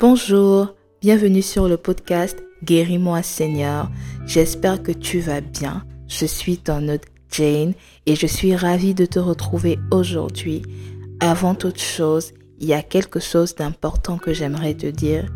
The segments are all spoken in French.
Bonjour, bienvenue sur le podcast Guéris-moi Seigneur. J'espère que tu vas bien. Je suis ton hôte Jane et je suis ravie de te retrouver aujourd'hui. Avant toute chose, il y a quelque chose d'important que j'aimerais te dire.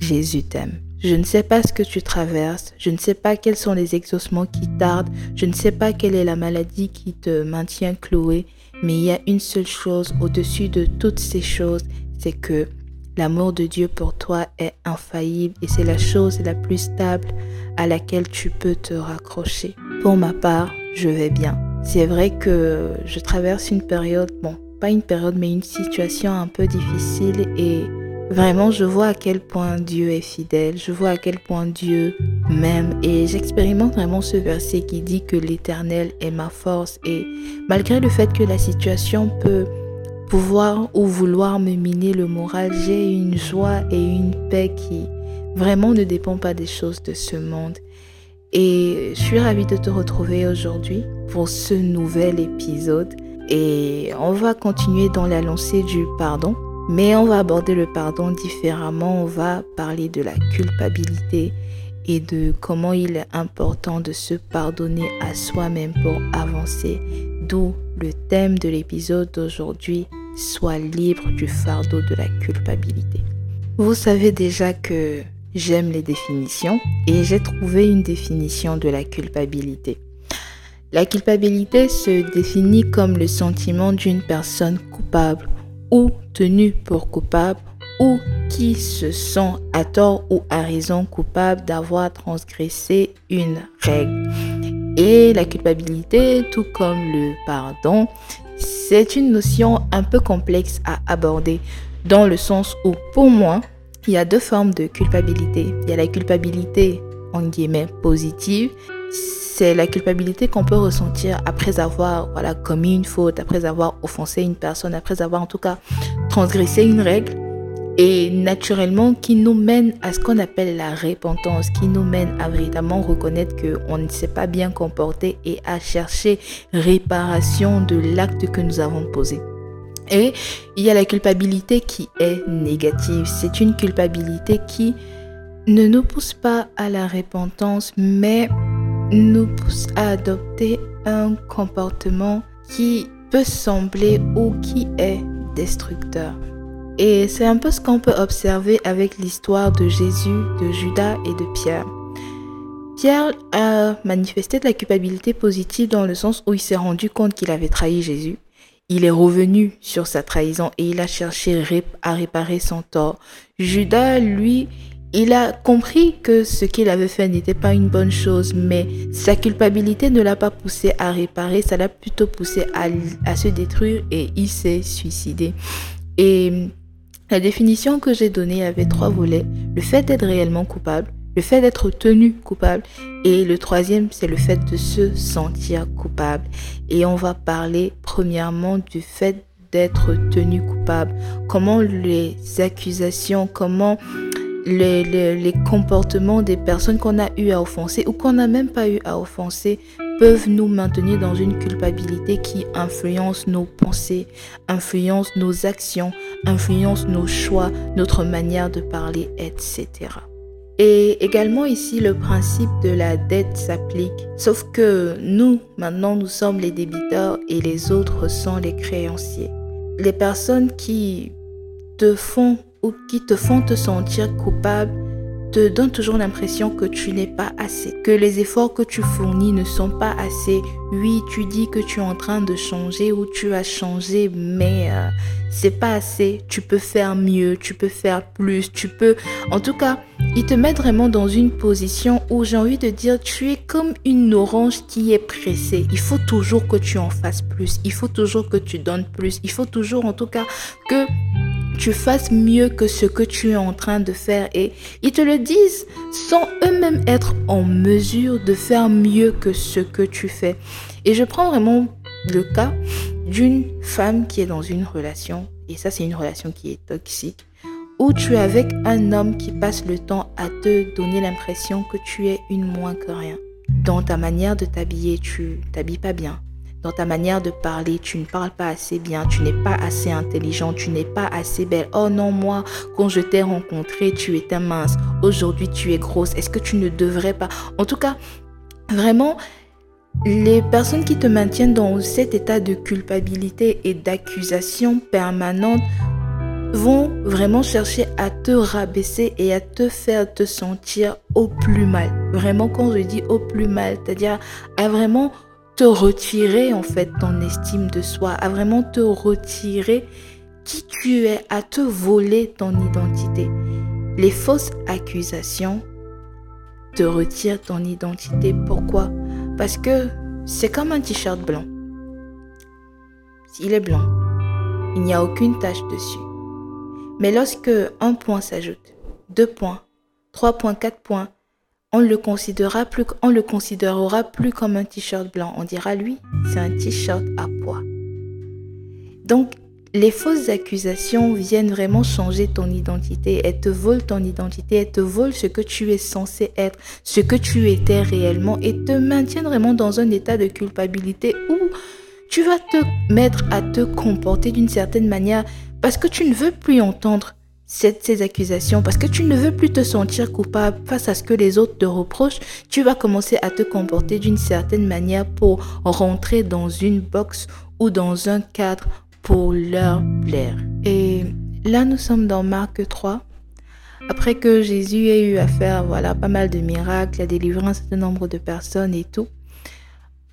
Jésus t'aime. Je ne sais pas ce que tu traverses, je ne sais pas quels sont les exaucements qui tardent, je ne sais pas quelle est la maladie qui te maintient cloué, mais il y a une seule chose au-dessus de toutes ces choses, c'est que L'amour de Dieu pour toi est infaillible et c'est la chose la plus stable à laquelle tu peux te raccrocher. Pour ma part, je vais bien. C'est vrai que je traverse une période, bon, pas une période, mais une situation un peu difficile et vraiment je vois à quel point Dieu est fidèle, je vois à quel point Dieu m'aime et j'expérimente vraiment ce verset qui dit que l'Éternel est ma force et malgré le fait que la situation peut pouvoir ou vouloir me miner le moral, j'ai une joie et une paix qui vraiment ne dépend pas des choses de ce monde. Et je suis ravie de te retrouver aujourd'hui pour ce nouvel épisode. Et on va continuer dans la lancée du pardon, mais on va aborder le pardon différemment. On va parler de la culpabilité et de comment il est important de se pardonner à soi-même pour avancer. D'où le thème de l'épisode d'aujourd'hui, Sois libre du fardeau de la culpabilité. Vous savez déjà que j'aime les définitions et j'ai trouvé une définition de la culpabilité. La culpabilité se définit comme le sentiment d'une personne coupable ou tenue pour coupable ou qui se sent à tort ou à raison coupable d'avoir transgressé une règle. Et la culpabilité, tout comme le pardon, c'est une notion un peu complexe à aborder dans le sens où, pour moi, il y a deux formes de culpabilité. Il y a la culpabilité, en guillemets, positive. C'est la culpabilité qu'on peut ressentir après avoir voilà, commis une faute, après avoir offensé une personne, après avoir en tout cas transgressé une règle et naturellement qui nous mène à ce qu'on appelle la repentance, qui nous mène à véritablement reconnaître qu'on ne s'est pas bien comporté et à chercher réparation de l'acte que nous avons posé. Et il y a la culpabilité qui est négative. C'est une culpabilité qui ne nous pousse pas à la repentance, mais nous pousse à adopter un comportement qui peut sembler ou qui est destructeur. Et c'est un peu ce qu'on peut observer avec l'histoire de Jésus, de Judas et de Pierre. Pierre a manifesté de la culpabilité positive dans le sens où il s'est rendu compte qu'il avait trahi Jésus. Il est revenu sur sa trahison et il a cherché à réparer son tort. Judas, lui, il a compris que ce qu'il avait fait n'était pas une bonne chose, mais sa culpabilité ne l'a pas poussé à réparer, ça l'a plutôt poussé à, se détruire et il s'est suicidé. Et la définition que j'ai donnée avait trois volets. Le fait d'être réellement coupable, le fait d'être tenu coupable et le troisième, c'est le fait de se sentir coupable. Et on va parler premièrement du fait d'être tenu coupable. Comment les accusations, comment les, les comportements des personnes qu'on a eu à offenser ou qu'on n'a même pas eu à offenser peuvent nous maintenir dans une culpabilité qui influence nos pensées, influence nos actions, influence nos choix, notre manière de parler, etc. Et également ici, le principe de la dette s'applique, sauf que nous, maintenant, nous sommes les débiteurs et les autres sont les créanciers. Les personnes qui te font ou qui te font te sentir coupable te donne toujours l'impression que tu n'es pas assez, que les efforts que tu fournis ne sont pas assez. Oui, tu dis que tu es en train de changer ou tu as changé, mais euh, c'est pas assez. Tu peux faire mieux, tu peux faire plus, tu peux. En tout cas, ils te mettent vraiment dans une position où j'ai envie de dire, tu es comme une orange qui est pressée. Il faut toujours que tu en fasses plus. Il faut toujours que tu donnes plus. Il faut toujours, en tout cas, que tu fasses mieux que ce que tu es en train de faire. Et ils te le disent sans eux-mêmes être en mesure de faire mieux que ce que tu fais. Et je prends vraiment le cas d'une femme qui est dans une relation, et ça c'est une relation qui est toxique, où tu es avec un homme qui passe le temps à te donner l'impression que tu es une moins que rien. Dans ta manière de t'habiller, tu t'habilles pas bien dans ta manière de parler, tu ne parles pas assez bien, tu n'es pas assez intelligent, tu n'es pas assez belle. Oh non, moi, quand je t'ai rencontré, tu étais mince. Aujourd'hui, tu es grosse. Est-ce que tu ne devrais pas? En tout cas, vraiment, les personnes qui te maintiennent dans cet état de culpabilité et d'accusation permanente vont vraiment chercher à te rabaisser et à te faire te sentir au plus mal. Vraiment, quand je dis au plus mal, c'est-à-dire à vraiment te retirer en fait ton estime de soi, à vraiment te retirer qui tu es, à te voler ton identité. Les fausses accusations te retirent ton identité. Pourquoi? Parce que c'est comme un t-shirt blanc. S'il est blanc, il n'y a aucune tache dessus. Mais lorsque un point s'ajoute, deux points, trois points, quatre points, on le considérera plus, le considérera plus comme un t-shirt blanc. On dira lui, c'est un t-shirt à poids. Donc, les fausses accusations viennent vraiment changer ton identité. Elles te volent ton identité, elles te volent ce que tu es censé être, ce que tu étais réellement et te maintiennent vraiment dans un état de culpabilité où tu vas te mettre à te comporter d'une certaine manière parce que tu ne veux plus entendre ces accusations, parce que tu ne veux plus te sentir coupable face à ce que les autres te reprochent, tu vas commencer à te comporter d'une certaine manière pour rentrer dans une box ou dans un cadre pour leur plaire. Et là, nous sommes dans Marc 3. Après que Jésus ait eu à faire voilà, pas mal de miracles, a délivré un certain nombre de personnes et tout,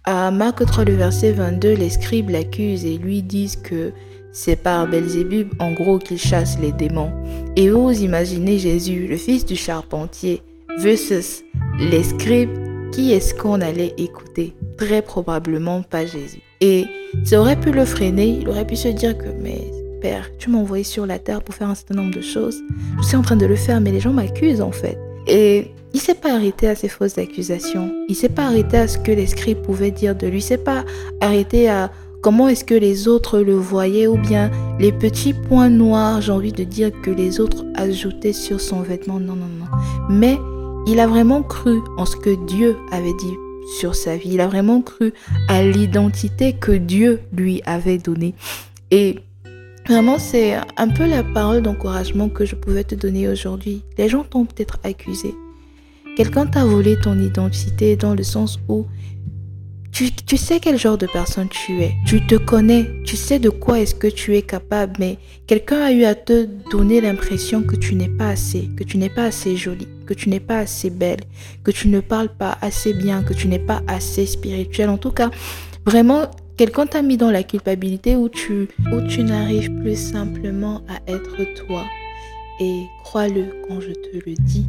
à Marc 3, le verset 22, les scribes l'accusent et lui disent que c'est par Belzébub, en gros, qu'il chasse les démons. Et vous imaginez Jésus, le fils du charpentier, versus les scribes, qui est-ce qu'on allait écouter? Très probablement pas Jésus. Et ça aurait pu le freiner, il aurait pu se dire que, mais Père, tu m'as envoyé sur la terre pour faire un certain nombre de choses. Je suis en train de le faire, mais les gens m'accusent en fait. Et il s'est pas arrêté à ces fausses accusations. Il s'est pas arrêté à ce que les scribes pouvaient dire de lui. Il s'est pas arrêté à comment est-ce que les autres le voyaient ou bien les petits points noirs, j'ai envie de dire, que les autres ajoutaient sur son vêtement. Non, non, non. Mais il a vraiment cru en ce que Dieu avait dit sur sa vie. Il a vraiment cru à l'identité que Dieu lui avait donnée. Et vraiment, c'est un peu la parole d'encouragement que je pouvais te donner aujourd'hui. Les gens t'ont peut-être accusé. Quelqu'un t'a volé ton identité dans le sens où tu, sais quel genre de personne tu es. Tu te connais. Tu sais de quoi est-ce que tu es capable. Mais quelqu'un a eu à te donner l'impression que tu n'es pas assez, que tu n'es pas assez jolie, que tu n'es pas assez belle, que tu ne parles pas assez bien, que tu n'es pas assez spirituelle. En tout cas, vraiment, quelqu'un t'a mis dans la culpabilité où tu, où tu n'arrives plus simplement à être toi. Et crois-le quand je te le dis,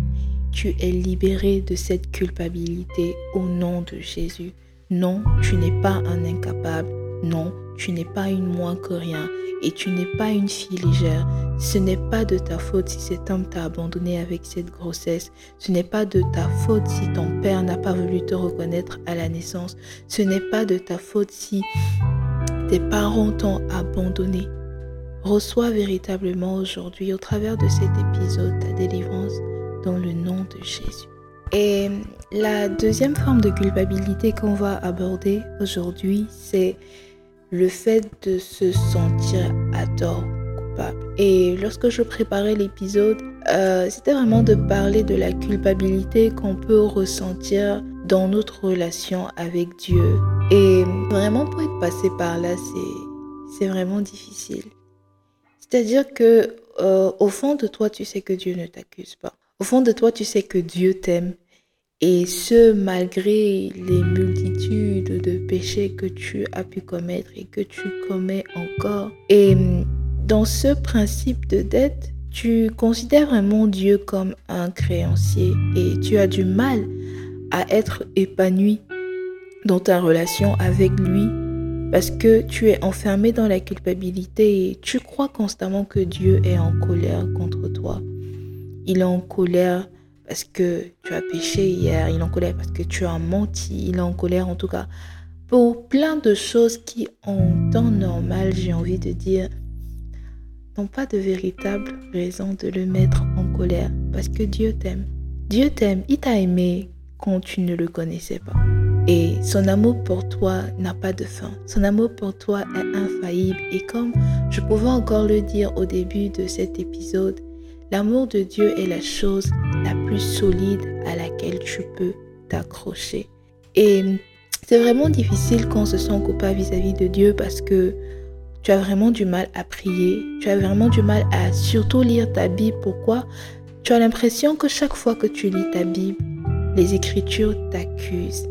tu es libéré de cette culpabilité au nom de Jésus. Non, tu n'es pas un incapable. Non, tu n'es pas une moins que rien. Et tu n'es pas une fille légère. Ce n'est pas de ta faute si cet homme t'a abandonné avec cette grossesse. Ce n'est pas de ta faute si ton père n'a pas voulu te reconnaître à la naissance. Ce n'est pas de ta faute si tes parents t'ont abandonné. Reçois véritablement aujourd'hui, au travers de cet épisode, ta délivrance dans le nom de Jésus. Et la deuxième forme de culpabilité qu'on va aborder aujourd'hui, c'est le fait de se sentir à tort coupable. Et lorsque je préparais l'épisode, euh, c'était vraiment de parler de la culpabilité qu'on peut ressentir dans notre relation avec Dieu. Et vraiment pour être passé par là, c'est vraiment difficile. C'est-à-dire que euh, au fond de toi, tu sais que Dieu ne t'accuse pas. Au fond de toi, tu sais que Dieu t'aime et ce, malgré les multitudes de péchés que tu as pu commettre et que tu commets encore. Et dans ce principe de dette, tu considères vraiment Dieu comme un créancier et tu as du mal à être épanoui dans ta relation avec lui parce que tu es enfermé dans la culpabilité et tu crois constamment que Dieu est en colère contre toi. Il est en colère parce que tu as péché hier, il est en colère parce que tu as menti, il est en colère en tout cas pour plein de choses qui en temps normal, j'ai envie de dire, n'ont pas de véritable raison de le mettre en colère parce que Dieu t'aime. Dieu t'aime, il t'a aimé quand tu ne le connaissais pas. Et son amour pour toi n'a pas de fin. Son amour pour toi est infaillible. Et comme je pouvais encore le dire au début de cet épisode, l'amour de Dieu est la chose la plus solide à laquelle tu peux t'accrocher. Et c'est vraiment difficile quand on se sent coupable vis-à-vis de Dieu parce que tu as vraiment du mal à prier, tu as vraiment du mal à surtout lire ta Bible. Pourquoi? Tu as l'impression que chaque fois que tu lis ta Bible, les Écritures t'accusent,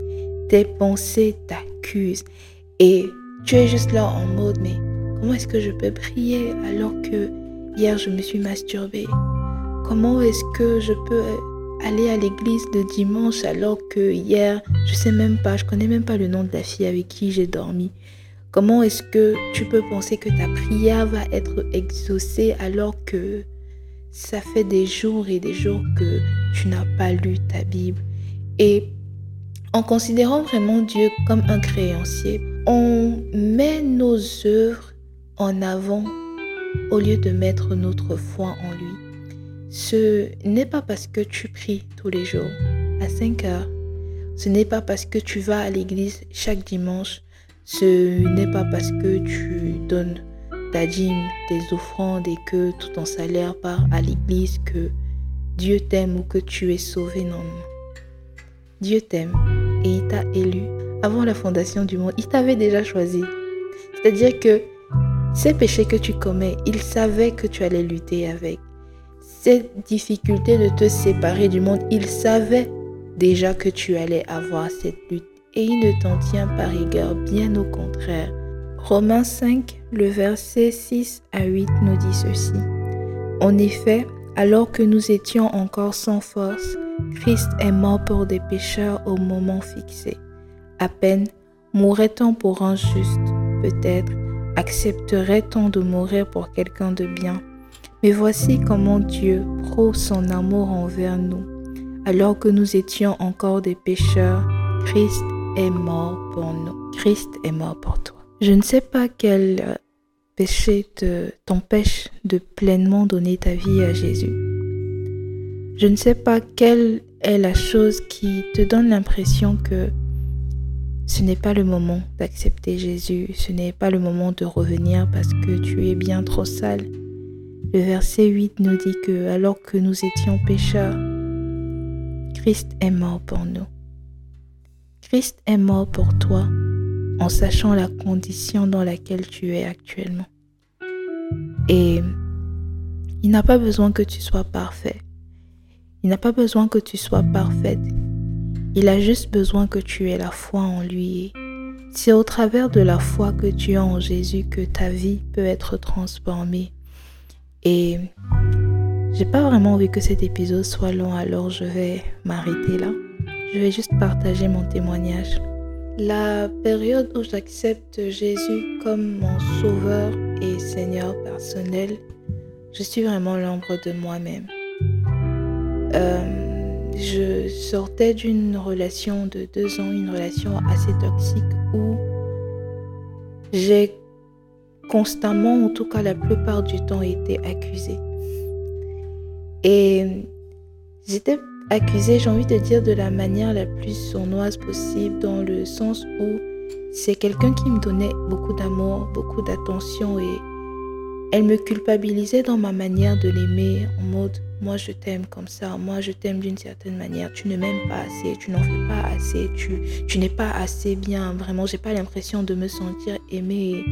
tes pensées t'accusent et tu es juste là en mode mais comment est-ce que je peux prier alors que hier je me suis masturbée Comment est-ce que je peux aller à l'église le dimanche alors que hier, je sais même pas, je connais même pas le nom de la fille avec qui j'ai dormi. Comment est-ce que tu peux penser que ta prière va être exaucée alors que ça fait des jours et des jours que tu n'as pas lu ta Bible? Et en considérant vraiment Dieu comme un créancier, on met nos œuvres en avant au lieu de mettre notre foi en lui. Ce n'est pas parce que tu pries tous les jours à 5 heures. Ce n'est pas parce que tu vas à l'église chaque dimanche. Ce n'est pas parce que tu donnes ta dîme, tes offrandes et que tout ton salaire part à l'église que Dieu t'aime ou que tu es sauvé. Non, Dieu t'aime et il t'a élu avant la fondation du monde. Il t'avait déjà choisi. C'est-à-dire que ces péchés que tu commets, il savait que tu allais lutter avec cette difficulté de te séparer du monde, il savait déjà que tu allais avoir cette lutte et il ne t'en tient pas rigueur, bien au contraire. Romains 5, le verset 6 à 8 nous dit ceci. En effet, alors que nous étions encore sans force, Christ est mort pour des pécheurs au moment fixé. À peine mourrait-on pour un juste, peut-être accepterait-on de mourir pour quelqu'un de bien. Mais voici comment Dieu prouve son amour envers nous. Alors que nous étions encore des pécheurs, Christ est mort pour nous. Christ est mort pour toi. Je ne sais pas quel euh, péché t'empêche de pleinement donner ta vie à Jésus. Je ne sais pas quelle est la chose qui te donne l'impression que ce n'est pas le moment d'accepter Jésus, ce n'est pas le moment de revenir parce que tu es bien trop sale. Le verset 8 nous dit que alors que nous étions pécheurs, Christ est mort pour nous. Christ est mort pour toi en sachant la condition dans laquelle tu es actuellement. Et il n'a pas besoin que tu sois parfait. Il n'a pas besoin que tu sois parfaite. Il a juste besoin que tu aies la foi en lui. C'est au travers de la foi que tu as en Jésus que ta vie peut être transformée et j'ai pas vraiment envie que cet épisode soit long, alors je vais m'arrêter là. Je vais juste partager mon témoignage. La période où j'accepte Jésus comme mon sauveur et Seigneur personnel, je suis vraiment l'ombre de moi-même. Euh, je sortais d'une relation de deux ans, une relation assez toxique où j'ai constamment, en tout cas la plupart du temps, été accusée. Et j'étais accusée, j'ai envie de dire, de la manière la plus sournoise possible, dans le sens où c'est quelqu'un qui me donnait beaucoup d'amour, beaucoup d'attention et elle me culpabilisait dans ma manière de l'aimer en mode moi je t'aime comme ça, moi je t'aime d'une certaine manière, tu ne m'aimes pas assez, tu n'en fais pas assez, tu, tu n'es pas assez bien, vraiment j'ai pas l'impression de me sentir aimée.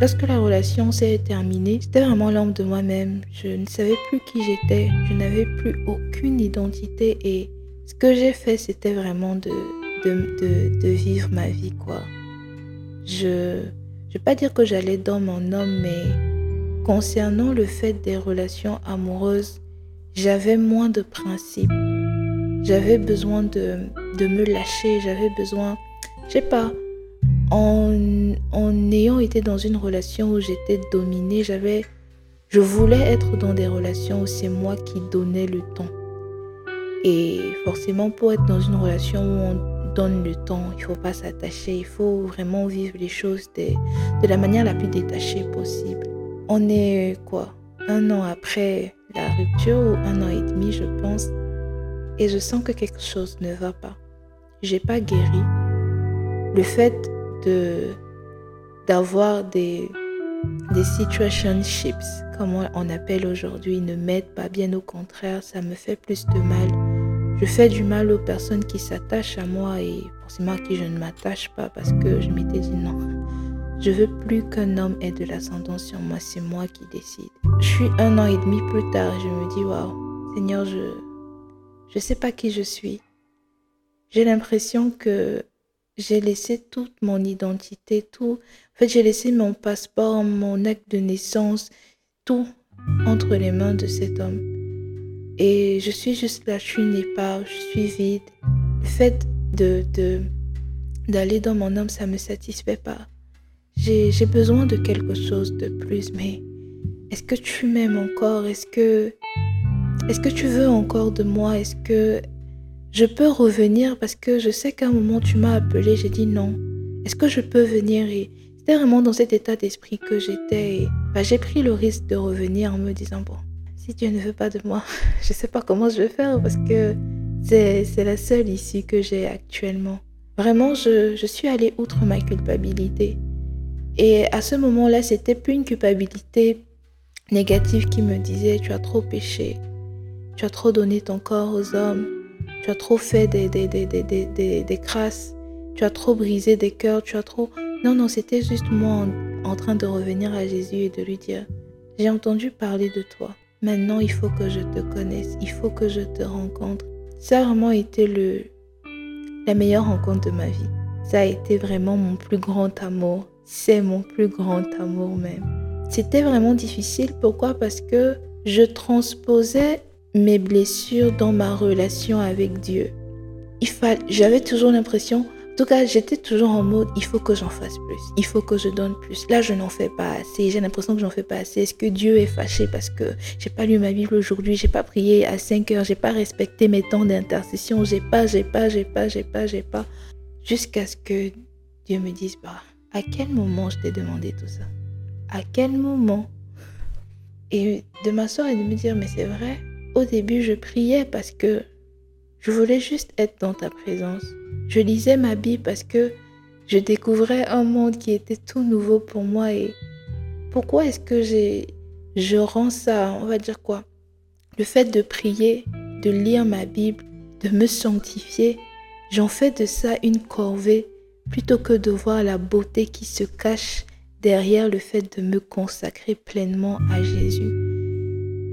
Lorsque la relation s'est terminée, c'était vraiment l'ombre de moi-même. Je ne savais plus qui j'étais, je n'avais plus aucune identité et ce que j'ai fait, c'était vraiment de, de, de, vivre ma vie, quoi. Je ne vais pas dire que j'allais dans mon homme, mais concernant le fait des relations amoureuses, j'avais moins de principes. J'avais besoin de, de me lâcher, j'avais besoin, je sais pas, en, en ayant été dans une relation où j'étais dominée, j'avais, je voulais être dans des relations où c'est moi qui donnais le temps. Et forcément, pour être dans une relation où on donne le temps, il faut pas s'attacher, il faut vraiment vivre les choses de, de la manière la plus détachée possible. On est quoi Un an après la rupture ou un an et demi, je pense, et je sens que quelque chose ne va pas. J'ai pas guéri, le fait de d'avoir des des situationships, comme on appelle aujourd'hui, ne m'aident pas. Bien au contraire, ça me fait plus de mal. Je fais du mal aux personnes qui s'attachent à moi et forcément à qui je ne m'attache pas parce que je m'étais dit non. Je veux plus qu'un homme ait de l'ascendance sur moi, c'est moi qui décide. Je suis un an et demi plus tard et je me dis waouh, Seigneur, je je sais pas qui je suis. J'ai l'impression que j'ai laissé toute mon identité, tout. En fait, j'ai laissé mon passeport, mon acte de naissance, tout entre les mains de cet homme. Et je suis juste là, je suis une épave, je suis vide. Le fait d'aller dans mon homme, ça me satisfait pas. J'ai besoin de quelque chose de plus, mais est-ce que tu m'aimes encore? Est-ce que est-ce que tu veux encore de moi? Est-ce que je peux revenir? Parce que je sais qu'à un moment tu m'as appelé, j'ai dit non. Est-ce que je peux venir? Et c'était vraiment dans cet état d'esprit que j'étais. Bah, j'ai pris le risque de revenir en me disant bon, si Dieu ne veut pas de moi, je ne sais pas comment je vais faire parce que c'est la seule issue que j'ai actuellement. Vraiment, je, je suis allée outre ma culpabilité. Et à ce moment-là, c'était plus une culpabilité négative qui me disait tu as trop péché, tu as trop donné ton corps aux hommes, tu as trop fait des, des, des, des, des crasses. Tu as trop brisé des cœurs. Tu as trop... Non, non, c'était juste moi en, train de revenir à Jésus et de lui dire, j'ai entendu parler de toi. Maintenant, il faut que je te connaisse. Il faut que je te rencontre. Ça a vraiment été le, la meilleure rencontre de ma vie. Ça a été vraiment mon plus grand amour. C'est mon plus grand amour même. C'était vraiment difficile. Pourquoi? Parce que je transposais mes blessures dans ma relation avec Dieu. Il j'avais toujours l'impression, en tout cas, j'étais toujours en mode, il faut que j'en fasse plus, il faut que je donne plus. Là, je n'en fais pas assez, j'ai l'impression que j'en fais pas assez. Est-ce que Dieu est fâché parce que j'ai pas lu ma Bible aujourd'hui, j'ai pas prié à 5 heures, j'ai pas respecté mes temps d'intercession, j'ai pas, j'ai pas, j'ai pas, j'ai pas, j'ai pas, jusqu'à ce que Dieu me dise, bah, à quel moment je t'ai demandé tout ça? À quel moment? Et de m'asseoir et de me dire, mais c'est vrai, au début, je priais parce que je voulais juste être dans ta présence. Je lisais ma Bible parce que je découvrais un monde qui était tout nouveau pour moi. Et pourquoi est-ce que j'ai je rends ça, on va dire quoi? Le fait de prier, de lire ma Bible, de me sanctifier, j'en fais de ça une corvée plutôt que de voir la beauté qui se cache derrière le fait de me consacrer pleinement à Jésus.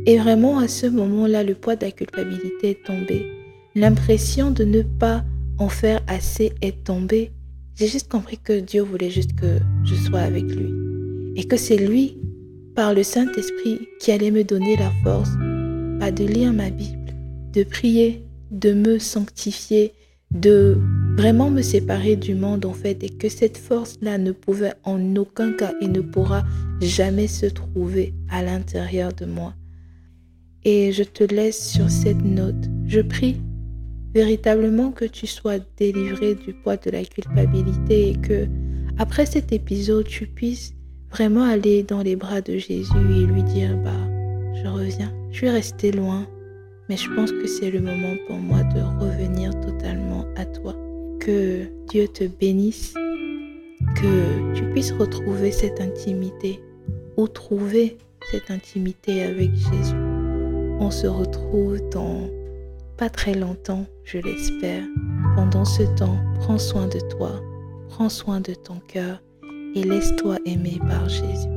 Et vraiment, à ce moment-là, le poids de la culpabilité est tombé. L'impression de ne pas en faire assez est tombée. J'ai juste compris que Dieu voulait juste que je sois avec lui. Et que c'est lui, par le Saint-Esprit, qui allait me donner la force pas de lire ma Bible, de prier, de me sanctifier, de vraiment me séparer du monde en fait et que cette force-là ne pouvait en aucun cas et ne pourra jamais se trouver à l'intérieur de moi. Et je te laisse sur cette note. Je prie véritablement que tu sois délivré du poids de la culpabilité et que après cet épisode, tu puisses vraiment aller dans les bras de Jésus et lui dire bah je reviens. Je suis resté loin, mais je pense que c'est le moment pour moi de revenir totalement à toi. Que Dieu te bénisse, que tu puisses retrouver cette intimité ou trouver cette intimité avec Jésus. On se retrouve dans pas très longtemps, je l'espère. Pendant ce temps, prends soin de toi, prends soin de ton cœur et laisse-toi aimer par Jésus.